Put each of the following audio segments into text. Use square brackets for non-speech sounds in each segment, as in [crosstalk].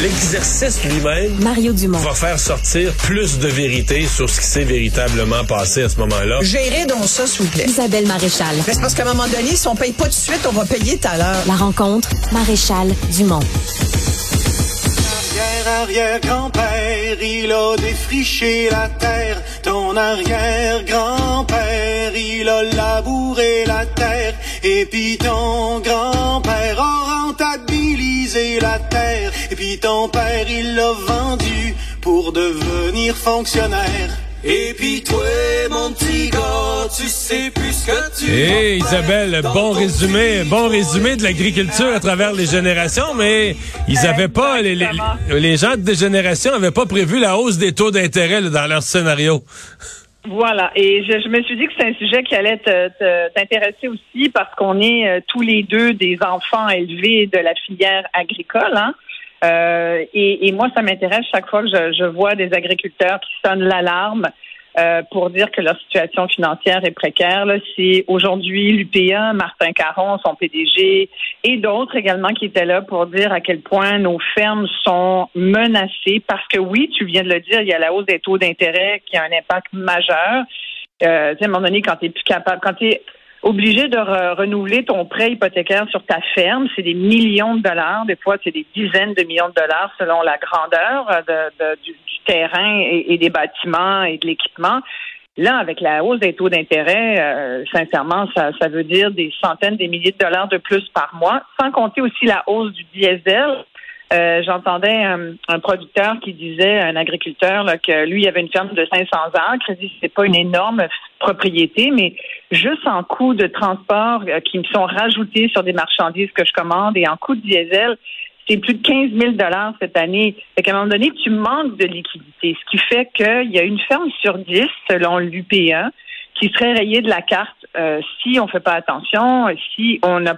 L'exercice lui-même Mario Dumont. va faire sortir plus de vérité sur ce qui s'est véritablement passé à ce moment-là. Gérez donc ça, s'il vous plaît. Isabelle Maréchal. Mais c'est parce qu'à un moment donné, si on paye pas tout de suite, on va payer tout à l'heure. La rencontre, Maréchal Dumont. Arrière, arrière, grand-père, il a défriché la terre. Ton arrière, grand-père, il a labouré la terre. Et puis ton grand-père a rentabilisé la terre. Et puis ton père, il l'a vendu pour devenir fonctionnaire. Et puis toi, mon petit gars, tu sais plus ce que tu Hé vas Isabelle, bon résumé, bon résumé de l'agriculture à travers les générations, mais ils avaient pas, les, les, les gens de génération avaient pas prévu la hausse des taux d'intérêt dans leur scénario. Voilà. Et je, je me suis dit que c'est un sujet qui allait t'intéresser aussi parce qu'on est euh, tous les deux des enfants élevés de la filière agricole. Hein? Euh, et, et moi, ça m'intéresse chaque fois que je, je vois des agriculteurs qui sonnent l'alarme euh, pour dire que leur situation financière est précaire. C'est aujourd'hui l'UPA, Martin Caron, son PDG, et d'autres également qui étaient là pour dire à quel point nos fermes sont menacées parce que oui, tu viens de le dire, il y a la hausse des taux d'intérêt qui a un impact majeur. Euh, à un moment donné, quand tu plus capable, quand tu es obligé de re- renouveler ton prêt hypothécaire sur ta ferme, c'est des millions de dollars, des fois c'est des dizaines de millions de dollars selon la grandeur euh, du, terrain et, et des bâtiments et de l'équipement. Là, avec la hausse des taux d'intérêt, euh, sincèrement, ça, ça veut dire des centaines, des milliers de dollars de plus par mois, sans compter aussi la hausse du diesel. Euh, J'entendais un, un producteur qui disait, un agriculteur, là, que lui, il avait une ferme de 500 acres. Il dit c'est pas une énorme propriété, mais juste en coûts de transport euh, qui me sont rajoutés sur des marchandises que je commande et en coûts de diesel, c'est plus de 15 000 dollars cette année. Fait qu'à un moment donné, tu manques de liquidité, ce qui fait qu'il y a une ferme sur 10, selon l'UPA, qui serait rayée de la carte euh, si on fait pas attention, si on a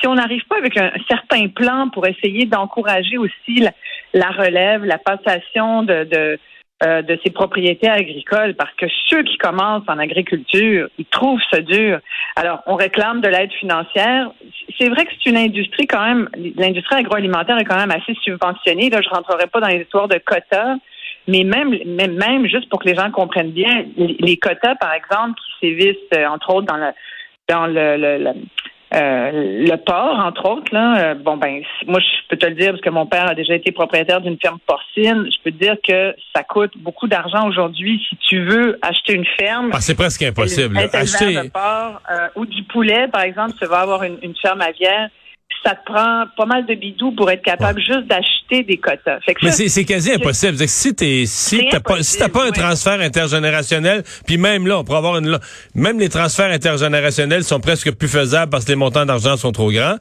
si on n'arrive pas avec un certain plan pour essayer d'encourager aussi la, la relève, la passation de, de, euh, propriétés agricoles, parce que ceux qui commencent en agriculture, ils trouvent ça dur. Alors, on réclame de l'aide financière. C'est vrai que c'est une industrie quand même, l'industrie agroalimentaire est quand même assez subventionnée. Là, je rentrerai pas dans les histoires de quotas, mais même, même, juste pour que les gens comprennent bien, les, quotas, par exemple, qui sévissent, euh, entre autres, dans le dans le euh, le porc, entre autres, là, euh, bon ben, moi je peux te le dire parce que mon père a déjà été propriétaire d'une ferme porcine. Je peux te dire que ça coûte beaucoup d'argent aujourd'hui si tu veux acheter une ferme. Ah, c'est presque impossible. Acheter, de porc euh, ou du poulet, par exemple, tu vas avoir une, une ferme aviaire. Ça te prend pas mal de bidous pour être capable juste d'acheter des quotas. Fait que mais c'est c'est quasi impossible. Que si t'es si t'as pas si t'as pas un transfert intergénérationnel, puis même là, on pourrait avoir une même les transferts intergénérationnels sont presque plus faisables parce que les montants d'argent sont trop grands.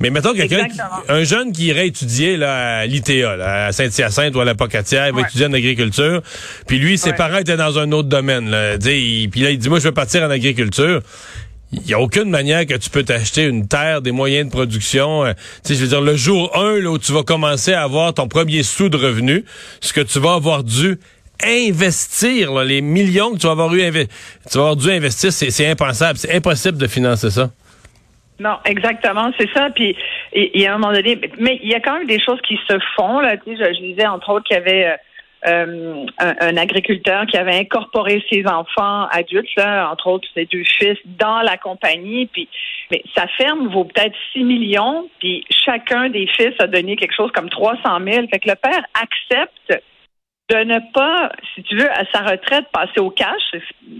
Mais mettons quelqu'un, un jeune qui irait étudier là à l'ITA, là, à Saint-Hyacinthe ou à la Pocatière, il va Ouais. étudier en agriculture. Puis lui, ses parents étaient dans un autre domaine. Là. Puis là, il dit moi je veux partir en agriculture. Il n'y a aucune manière que tu peux t'acheter une terre, des moyens de production. euh, tu sais, je veux dire, le jour 1, là, où tu vas commencer à avoir ton premier sou de revenu, ce que tu vas avoir dû investir, là, les millions que tu vas avoir, dû investir, c'est impensable. C'est impossible de financer ça. Non, exactement, c'est ça. Puis il y a un moment donné, mais il y a quand même des choses qui se font. Là, tu sais, je, je disais entre autres qu'il y avait euh, euh, un, agriculteur qui avait incorporé ses enfants adultes, là, entre autres ses deux fils, dans la compagnie. Puis, mais sa ferme vaut peut-être 6 millions, puis chacun des fils a donné quelque chose comme 300 000. Fait que le père accepte de ne pas, si tu veux, à sa retraite, passer au cash,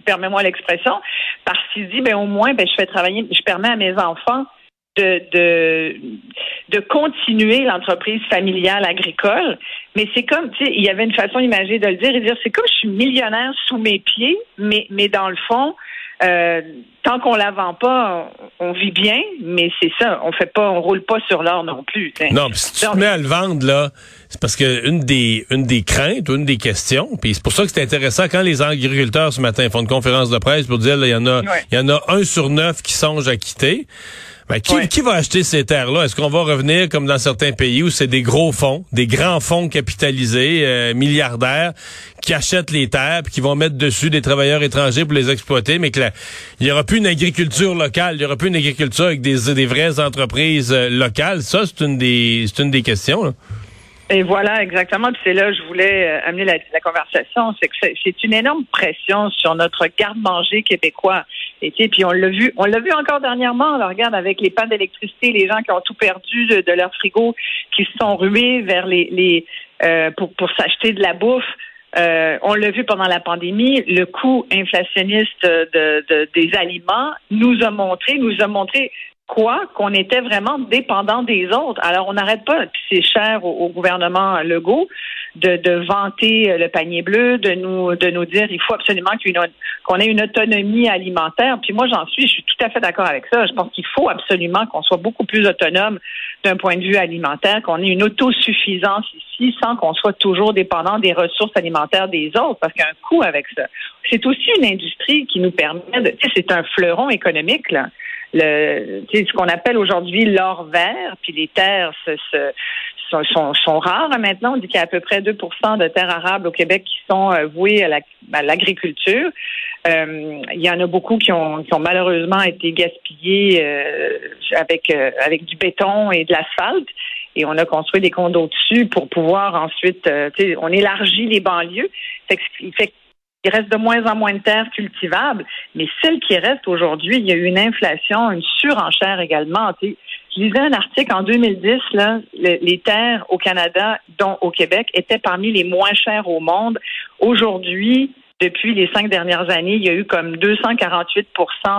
permets-moi l'expression, parce qu'il dit, ben au moins, ben je fais travailler, je permets à mes enfants de, de, de continuer l'entreprise familiale agricole. Mais c'est comme, tu sais, il y avait une façon imagée de le dire et de dire, c'est comme je suis millionnaire sous mes pieds, mais, mais dans le fond, euh, tant qu'on la vend pas, on, on vit bien, mais c'est ça, on fait pas, on roule pas sur l'or non plus. Non, pis si tu te mets à le vendre, là, c'est parce que une des, une des craintes une des questions, puis c'est pour ça que c'est intéressant quand les agriculteurs ce matin font une conférence de presse pour dire, il y en a, Ouais. il y en a un sur neuf qui songe à quitter. Ben, qui, Ouais. qui va acheter ces terres-là? Est-ce qu'on va revenir comme dans certains pays où c'est des gros fonds, des grands fonds capitalisés, euh, milliardaires, qui achètent les terres puis qui vont mettre dessus des travailleurs étrangers pour les exploiter, mais que il y aura plus une agriculture locale, il y aura plus une agriculture avec des, des vraies entreprises euh, locales? Ça, c'est une des, c'est une des questions. Là. Et voilà, exactement. Puis c'est là que je voulais euh, amener la, la conversation. C'est que c'est- une énorme pression sur notre garde-manger québécois. Et puis on l'a vu, on l'a vu encore dernièrement. Là, regarde avec les pannes d'électricité, les gens qui ont tout perdu de, de leur frigo, qui se sont rués vers les, les euh, pour pour s'acheter de la bouffe. Euh, on l'a vu pendant la pandémie, le coût inflationniste de, de- des aliments nous a montré, nous a montré quoi qu'on était vraiment dépendant des autres. Alors on n'arrête pas, puis c'est cher au, gouvernement Legault de, de vanter le panier bleu, de nous de nous dire il faut absolument qu'on ait une autonomie alimentaire. Puis moi j'en suis, je suis tout à fait d'accord avec ça. Je pense qu'il faut absolument qu'on soit beaucoup plus autonome d'un point de vue alimentaire, qu'on ait une autosuffisance ici sans qu'on soit toujours dépendant des ressources alimentaires des autres, parce qu'il y a un coût avec ça. C'est aussi une industrie qui nous permet de, c'est un fleuron économique, là. Le, ce qu'on appelle aujourd'hui l'or vert, puis les terres se, se- sont, sont, rares maintenant. On dit qu'il y a à peu près 2% de terres arables au Québec qui sont euh, vouées à la- à l'agriculture. Euh, il y en a beaucoup qui ont, qui ont malheureusement été gaspillés euh, avec, avec du béton et de l'asphalte. Et on a construit des condos dessus pour pouvoir ensuite, on élargit les banlieues. Fait que, fait il reste de moins en moins de terres cultivables, mais celles qui restent aujourd'hui, il y a eu une inflation, une surenchère également. Je lisais un article en 2010, là, le- les terres au Canada, dont au Québec, étaient parmi les moins chères au monde. Aujourd'hui, depuis les cinq dernières années, il y a eu comme 248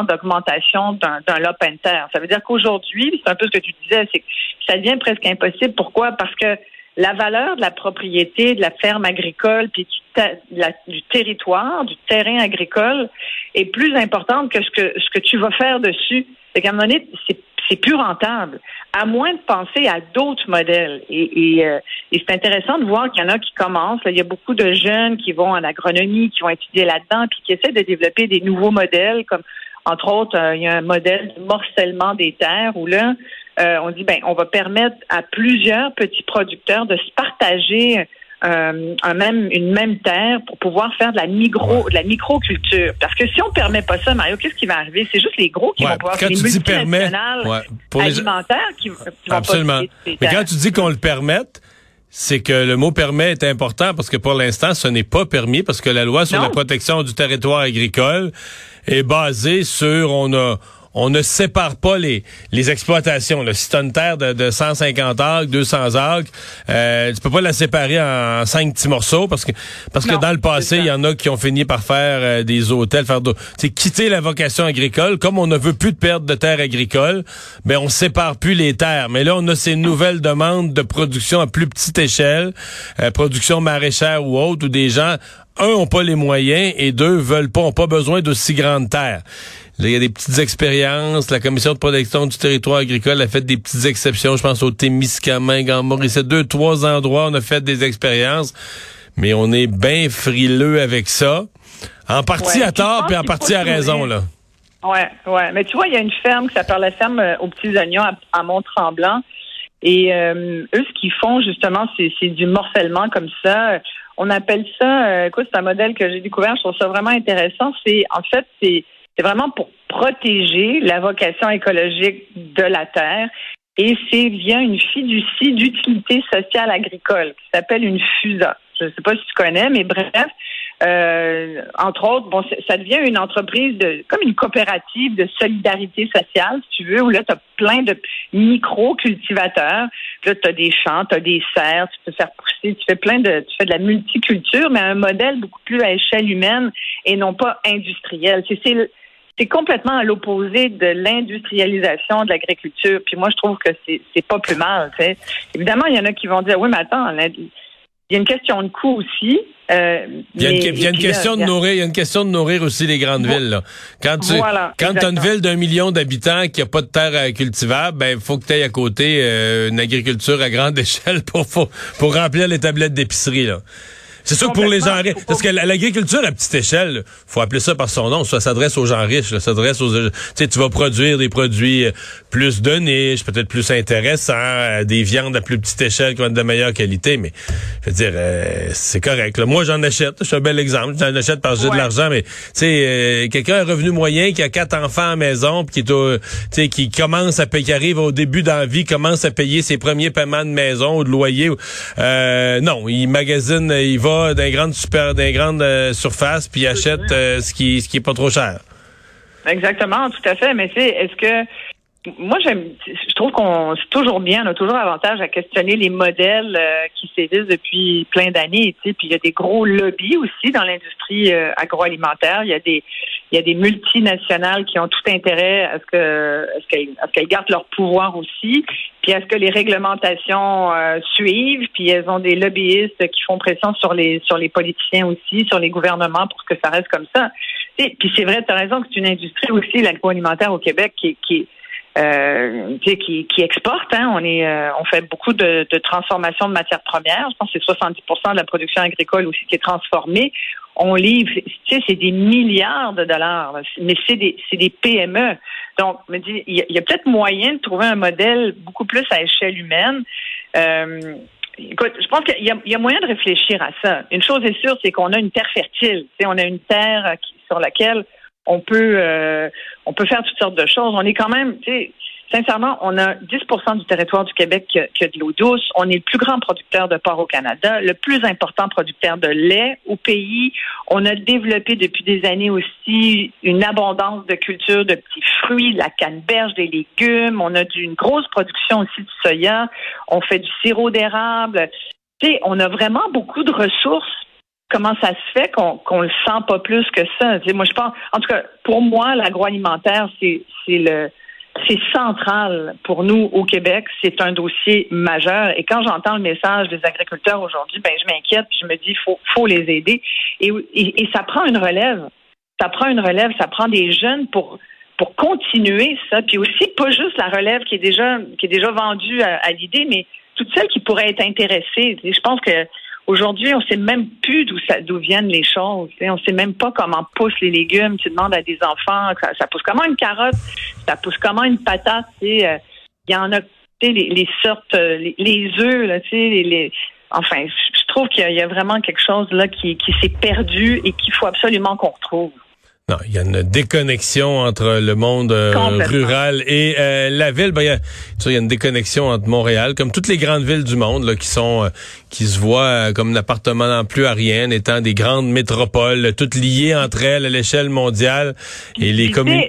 d'augmentation d'un lot and terre. Ça veut dire qu'aujourd'hui, c'est un peu ce que tu disais, c'est que ça devient presque impossible. Pourquoi? Parce que la valeur de la propriété, de la ferme agricole, puis du, la- du territoire, du terrain agricole, est plus importante que ce que ce que tu vas faire dessus. C'est qu'à un moment donné, c'est c'est plus rentable, à moins de penser à d'autres modèles. Et, et, euh, et c'est intéressant de voir qu'il y en a qui commencent. il y a beaucoup de jeunes qui vont en agronomie, qui vont étudier là-dedans, puis qui essaient de développer des nouveaux modèles, comme entre autres, euh, il y a un modèle de morcellement des terres où là, euh, on dit ben on va permettre à plusieurs petits producteurs de se partager euh, un même une même terre pour pouvoir faire de la micro de la microculture. Parce que si on permet pas ça, Mario, qu'est-ce qui va arriver? C'est juste les gros qui Ouais, vont pouvoir quand les tu dis permet, multinationales ouais, pour les- alimentaires qui, qui vont Absolument. ces Mais quand tu dis qu'on le permette, c'est que le mot permet est important parce que pour l'instant, ce n'est pas permis parce que la loi sur Non. la protection du territoire agricole est basée sur on a on ne sépare pas les, les exploitations. Là. Si tu une terre de, de 150 acres, 200 acres, euh, tu peux pas la séparer en, cinq petits morceaux parce que parce Non, que dans le passé, c'est il y en a qui ont fini par faire euh, des hôtels, faire de, sais, quitter la vocation agricole. Comme on ne veut plus de perte de terres agricoles, ben on sépare plus les terres. Mais là, on a ces nouvelles demandes de production à plus petite échelle, euh, production maraîchère ou autre, où des gens un, ont pas les moyens et deux, veulent pas, ont pas besoin d'aussi grandes terres. Là, il y a des petites expériences. La Commission de protection du territoire agricole a fait des petites exceptions. Je pense au Témiscamingue, en Maurice. Deux, trois endroits, on a fait des expériences. Mais on est bien frileux avec ça. En partie Ouais, à tort, puis en partie à raison, là. Ouais, ouais. Mais tu vois, il y a une ferme qui s'appelle la ferme euh, aux petits oignons à, à Mont-Tremblant. Et euh, eux, ce qu'ils font, justement, c'est du morcellement comme ça. On appelle ça, euh, écoute, c'est un modèle que j'ai découvert, je trouve ça vraiment intéressant. C'est, en fait, c'est c'est vraiment pour protéger la vocation écologique de la terre. Et c'est via une fiducie d'utilité sociale agricole qui s'appelle une FUSA. Je ne sais pas si tu connais, mais bref, euh, entre autres, bon, ça devient une entreprise de, comme une coopérative de solidarité sociale, si tu veux, où là, tu as plein de micro-cultivateurs. Là, tu as des champs, tu as des serres, tu peux faire pousser, tu fais plein de, tu fais de la multiculture, mais un modèle beaucoup plus à échelle humaine et non pas industriel. C'est, c'est, complètement à l'opposé de l'industrialisation de l'agriculture. Puis moi, je trouve que c'est, pas plus mal. Évidemment, il y en a qui vont dire, oui, mais attends, il y a une question de coût aussi. euh, Il y a une, mais- il y a une et puis là, question de nourrir, il y a une question de nourrir aussi les grandes villes. Là. Quand tu Voilà, quand as une ville d'un million d'habitants qui a pas de terre euh, cultivable, ben faut que tu aies à côté euh, une agriculture à grande [laughs] échelle pour, pour pour remplir les tablettes d'épicerie là. C'est sûr que pour les gens riches, parce que l'agriculture à petite échelle, faut appeler ça par son nom, ça s'adresse aux gens riches, ça s'adresse aux, tu sais, tu vas produire des produits euh, plus de niche, peut-être plus intéressants, euh, des viandes à plus petite échelle qui vont être de meilleure qualité, mais je veux dire, euh, c'est correct. là. Moi, j'en achète, je suis un bel exemple, j'en achète parce que j'ai de l'argent, mais tu sais, euh, quelqu'un a un revenu moyen qui a quatre enfants à la maison, puis qui est au, tu sais, qui commence à payer, qui arrive au début dans la vie, commence à payer ses premiers paiements de maison ou de loyer, euh, non, il magasine, il va dans les grandes super, dans les grandes euh, surfaces, puis il achète euh, ce qui, ce qui est pas trop cher. Exactement, tout à fait. Mais tu sais, est-ce que moi j'aime je trouve qu'on c'est toujours bien, on a toujours avantage à questionner les modèles euh, qui sévissent depuis plein d'années, tu sais, puis il y a des gros lobbies aussi dans l'industrie agroalimentaire, il y a des il y a des multinationales qui ont tout intérêt à ce que qu'elles gardent leur pouvoir aussi, puis à ce que les réglementations euh, suivent, puis elles ont des lobbyistes qui font pression sur les sur les politiciens aussi, sur les gouvernements pour que ça reste comme ça. Sais, Puis c'est vrai, tu as raison que c'est une industrie aussi, l'agroalimentaire au Québec, qui, qui, euh, exporte. Hein. Euh, on fait beaucoup de, de transformation de matières premières. Je pense que c'est 70% de la production agricole aussi qui est transformée. On livre, tu sais, c'est des milliards de dollars, mais c'est des, c'est des PME. Donc, me il y a, peut-être moyen de trouver un modèle beaucoup plus à échelle humaine. Euh, Écoute, je pense qu'il y, a- il y a moyen de réfléchir à ça. Une chose est sûre, c'est qu'on a une terre fertile. Tu sais, on a une terre euh, qui- sur laquelle on peut euh, on peut faire toutes sortes de choses. On est quand même, tu sais, sincèrement, on a 10% du territoire du Québec qui a, de l'eau douce. On est le plus grand producteur de porc au Canada, le plus important producteur de lait au pays. On a développé depuis des années aussi une abondance de cultures de petits fruits, la canneberge, des légumes. On a une grosse production aussi de soya. On fait du sirop d'érable. Tu sais, on a vraiment beaucoup de ressources comment ça se fait qu'on qu'on le sent pas plus que ça? Tu sais, moi, je pense, en tout cas, pour moi, l'agroalimentaire, c'est le c'est central pour nous au Québec. C'est un dossier majeur. Et quand j'entends le message des agriculteurs aujourd'hui, ben je m'inquiète je me dis faut faut les aider. Et, et, et ça prend une relève. Ça prend une relève. Ça prend des jeunes pour pour continuer ça. Puis aussi pas juste la relève qui est déjà qui est déjà vendue à, à l'idée, mais toutes celles qui pourraient être intéressées. Je pense que Aujourd'hui, on sait même plus d'où ça d'où viennent les choses. sais. On sait même pas comment poussent les légumes. Tu demandes à des enfants, ça, ça pousse comment une carotte, ça pousse comment une patate. Euh, Il y en a, les, les sortes, euh, les, œufs, là, les, les- enfin, je trouve qu'il y, y a vraiment quelque chose là qui, qui s'est perdu et qu'il faut absolument qu'on retrouve. Non, il y a une déconnexion entre le monde euh, rural et euh, la ville. Ben, il y a, il y a une déconnexion entre Montréal, comme toutes les grandes villes du monde, là, qui sont, euh, qui se voient euh, comme n'appartement non plus à rien, étant des grandes métropoles, toutes liées entre elles à l'échelle mondiale, et les communes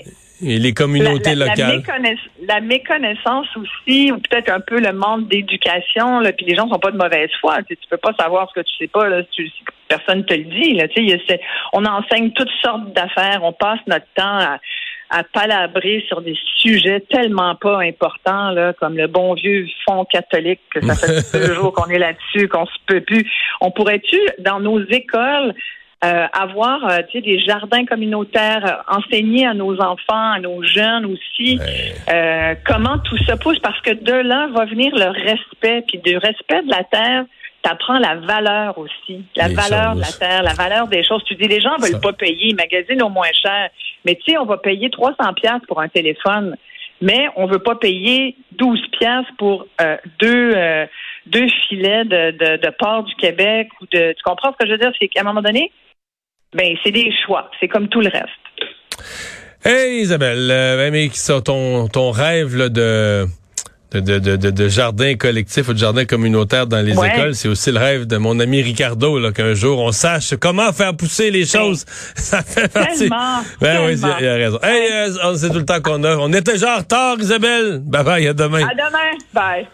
et les communautés la, la- la locales. méconnaiss- la méconnaissance aussi, ou peut-être un peu le manque d'éducation, là, puis les gens sont pas de mauvaise foi. Tu, peux pas savoir ce que tu sais pas, là, si, personne te le dit. Là, tu sais, il y a on enseigne toutes sortes d'affaires, on passe notre temps à, à palabrer sur des sujets tellement pas importants, là, comme le bon vieux fonds catholique, que ça fait [laughs] deux jours qu'on est là-dessus, qu'on se peut plus. On pourrait-tu, dans nos écoles, euh, avoir euh, des jardins communautaires, euh, enseigner à nos enfants, à nos jeunes aussi, euh, comment tout ça pousse, parce que de là va venir le respect, puis du respect de la terre, t'apprends la valeur aussi, la Les valeur de la terre, la valeur des choses. Tu dis, les gens veulent Ça. pas payer, ils magasinent au moins cher, mais tu sais, on va payer 300 pièces pour un téléphone, mais on veut pas payer 12 pièces pour euh, deux euh, deux filets de, de, de porc du Québec ou de. Tu comprends ce que je veux dire? C'est qu'à un moment donné, ben c'est des choix. C'est comme tout le reste. Hey Isabelle, euh, ben, mais ça, ton, ton rêve là, de, de, de, de, jardin collectif ou de jardin communautaire dans les Ouais. écoles, c'est aussi le rêve de mon ami Ricardo, là, qu'un jour on sache comment faire pousser les choses. [laughs] ça fait partie. Tellement. Ben oui, il a, a raison. Hey, euh, c'est tout le temps qu'on a. On était déjà en retard, Isabelle. Bye bye, à demain. À demain. Bye.